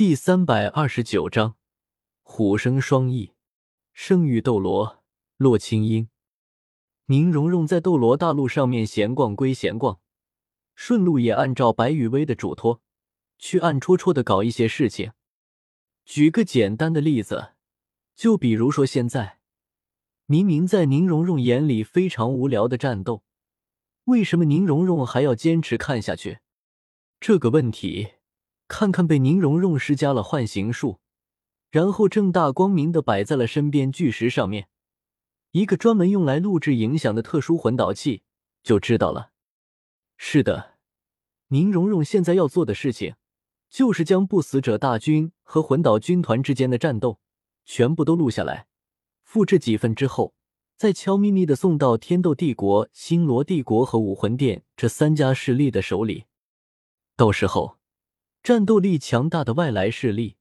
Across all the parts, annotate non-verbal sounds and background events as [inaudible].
第三百二十九章，虎生双翼，圣域斗罗洛清音。宁荣荣在斗罗大陆上面闲逛归闲逛，顺路也按照白羽薇的嘱托，去暗戳戳的搞一些事情。举个简单的例子，就比如说现在，明明在宁荣荣眼里非常无聊的战斗，为什么宁荣荣还要坚持看下去？这个问题。看看被宁荣荣施加了幻形术，然后正大光明的摆在了身边巨石上面，一个专门用来录制影响的特殊魂导器，就知道了。是的，宁荣荣现在要做的事情，就是将不死者大军和魂导军团之间的战斗全部都录下来，复制几份之后，再悄咪咪的送到天斗帝国、星罗帝国和武魂殿这三家势力的手里，到时候。战斗力强大的外来势力，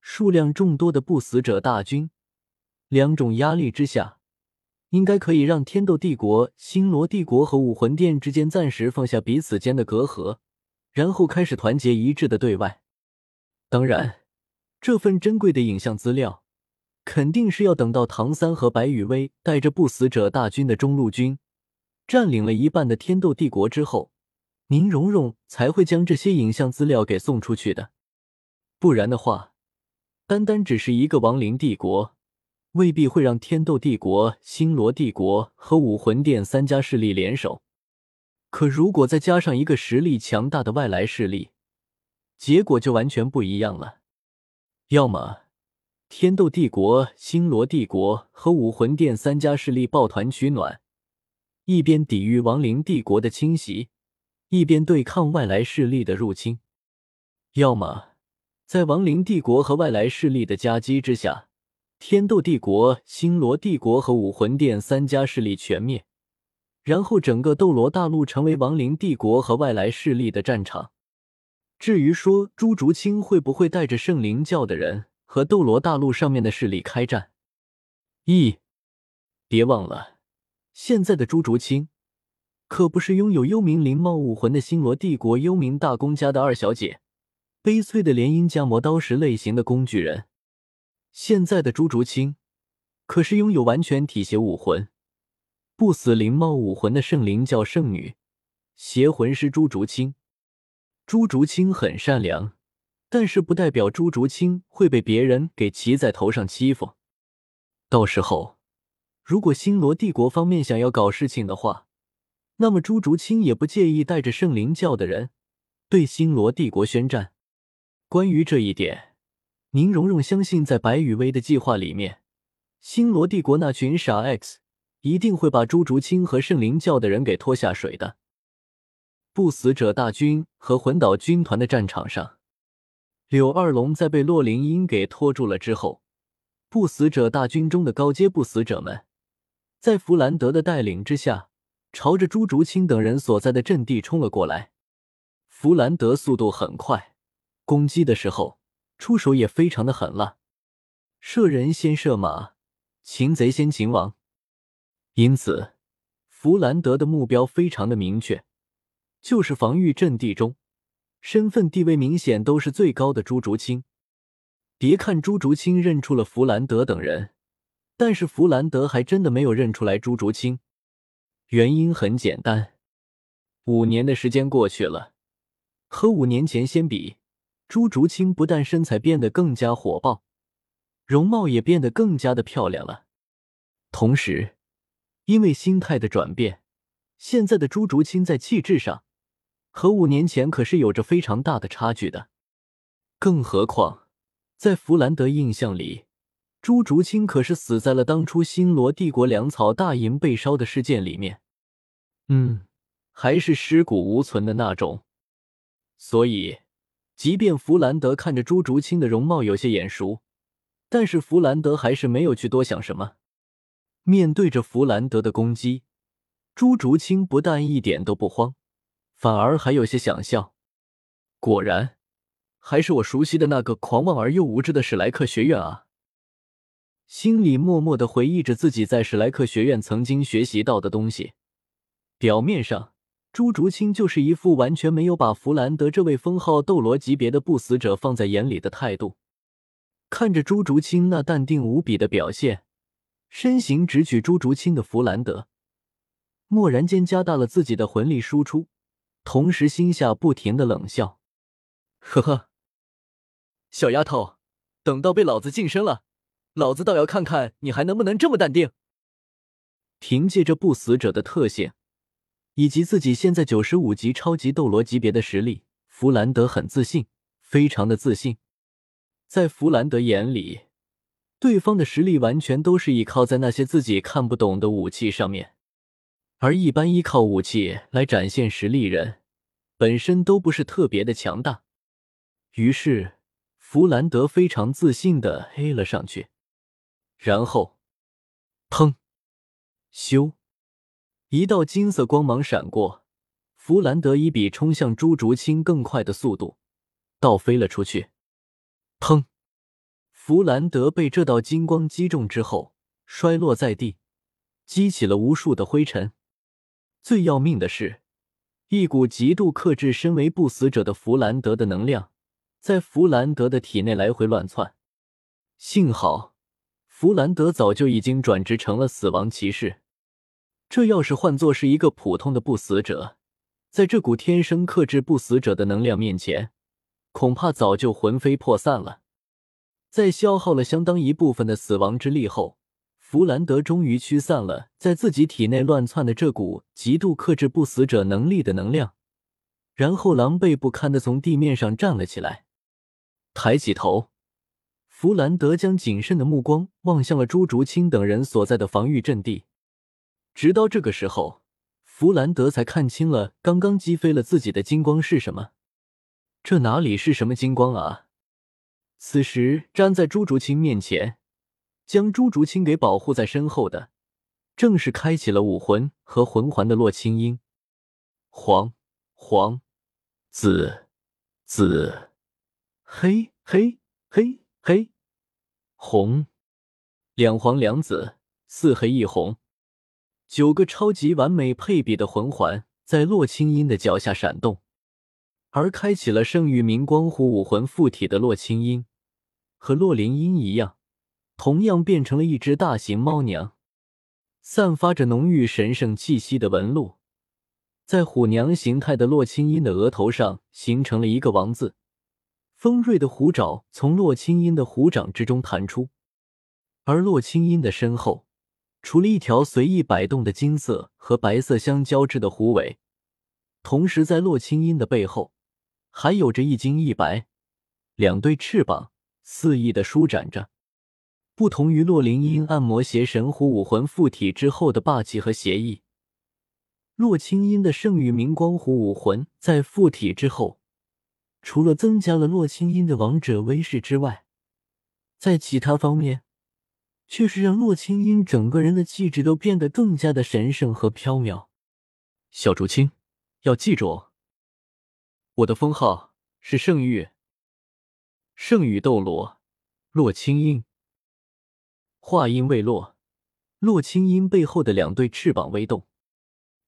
数量众多的不死者大军，两种压力之下，应该可以让天斗帝国、星罗帝国和武魂殿之间暂时放下彼此间的隔阂，然后开始团结一致的对外。当然，这份珍贵的影像资料，肯定是要等到唐三和白羽薇带着不死者大军的中路军，占领了一半的天斗帝国之后。宁荣荣才会将这些影像资料给送出去的，不然的话，单单只是一个亡灵帝国，未必会让天斗帝国、星罗帝国和武魂殿三家势力联手。可如果再加上一个实力强大的外来势力，结果就完全不一样了。要么天斗帝国、星罗帝国和武魂殿三家势力抱团取暖，一边抵御亡灵帝国的侵袭。一边对抗外来势力的入侵，要么在亡灵帝国和外来势力的夹击之下，天斗帝国、星罗帝国和武魂殿三家势力全灭，然后整个斗罗大陆成为亡灵帝国和外来势力的战场。至于说朱竹清会不会带着圣灵教的人和斗罗大陆上面的势力开战？一，别忘了，现在的朱竹清。可不是拥有幽冥灵貌武魂的星罗帝国幽冥大公家的二小姐，悲催的联姻加魔刀石类型的工具人。现在的朱竹清，可是拥有完全体血武魂、不死灵貌武魂的圣灵教圣女邪魂师朱竹清。朱竹清很善良，但是不代表朱竹清会被别人给骑在头上欺负。到时候，如果星罗帝国方面想要搞事情的话，那么朱竹清也不介意带着圣灵教的人对星罗帝国宣战。关于这一点，宁荣荣相信，在白羽薇的计划里面，星罗帝国那群傻 X 一定会把朱竹清和圣灵教的人给拖下水的。不死者大军和魂岛军团的战场上，柳二龙在被洛灵音给拖住了之后，不死者大军中的高阶不死者们，在弗兰德的带领之下。朝着朱竹清等人所在的阵地冲了过来。弗兰德速度很快，攻击的时候出手也非常的狠辣。射人先射马，擒贼先擒王。因此，弗兰德的目标非常的明确，就是防御阵地中身份地位明显都是最高的朱竹清。别看朱竹清认出了弗兰德等人，但是弗兰德还真的没有认出来朱竹清。原因很简单，五年的时间过去了，和五年前相比，朱竹清不但身材变得更加火爆，容貌也变得更加的漂亮了。同时，因为心态的转变，现在的朱竹清在气质上和五年前可是有着非常大的差距的。更何况，在弗兰德印象里，朱竹清可是死在了当初星罗帝国粮草大营被烧的事件里面，嗯，还是尸骨无存的那种。所以，即便弗兰德看着朱竹清的容貌有些眼熟，但是弗兰德还是没有去多想什么。面对着弗兰德的攻击，朱竹清不但一点都不慌，反而还有些想笑。果然，还是我熟悉的那个狂妄而又无知的史莱克学院啊！心里默默的回忆着自己在史莱克学院曾经学习到的东西。表面上，朱竹清就是一副完全没有把弗兰德这位封号斗罗级别的不死者放在眼里的态度。看着朱竹清那淡定无比的表现，身形直取朱竹清的弗兰德，蓦然间加大了自己的魂力输出，同时心下不停的冷笑：“ [laughs] 呵呵，小丫头，等到被老子近身了，老子倒要看看你还能不能这么淡定。”凭借着不死者的特性，以及自己现在九十五级超级斗罗级别的实力，弗兰德很自信，非常的自信。在弗兰德眼里，对方的实力完全都是依靠在那些自己看不懂的武器上面，而一般依靠武器来展现实力人，本身都不是特别的强大。于是，弗兰德非常自信的黑了上去，然后，砰！咻！一道金色光芒闪过，弗兰德以比冲向朱竹清更快的速度倒飞了出去。砰！弗兰德被这道金光击中之后，摔落在地，激起了无数的灰尘。最要命的是，一股极度克制身为不死者的弗兰德的能量，在弗兰德的体内来回乱窜。幸好。弗兰德早就已经转职成了死亡骑士，这要是换作是一个普通的不死者，在这股天生克制不死者的能量面前，恐怕早就魂飞魄散了。在消耗了相当一部分的死亡之力后，弗兰德终于驱散了在自己体内乱窜的这股极度克制不死者能力的能量，然后狼狈不堪的从地面上站了起来，抬起头。弗兰德将谨慎的目光望向了朱竹清等人所在的防御阵地，直到这个时候，弗兰德才看清了刚刚击飞了自己的金光是什么。这哪里是什么金光啊？此时站在朱竹清面前，将朱竹清给保护在身后的，正是开启了武魂和魂环的洛清音。黄、黄、紫、紫、黑、黑、黑。黑、红，两黄两紫，四黑一红，九个超级完美配比的魂环在洛清音的脚下闪动，而开启了圣域明光虎武魂附体的洛清音，和洛灵音一样，同样变成了一只大型猫娘，散发着浓郁神圣气息的纹路，在虎娘形态的洛清音的额头上形成了一个王字。锋锐的虎爪从洛清音的虎掌之中弹出，而洛清音的身后，除了一条随意摆动的金色和白色相交织的虎尾，同时在洛清音的背后，还有着一金一白两对翅膀肆意的舒展着。不同于洛灵音按摩邪神虎武魂附体之后的霸气和邪意，洛清音的圣域明光虎武魂在附体之后。除了增加了洛清音的王者威势之外，在其他方面，却是让洛清音整个人的气质都变得更加的神圣和飘渺。小竹青，要记住，我的封号是圣域，圣域斗罗洛清音。话音未落，洛清音背后的两对翅膀微动，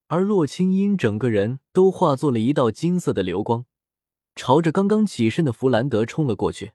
而洛清音整个人都化作了一道金色的流光。朝着刚刚起身的弗兰德冲了过去。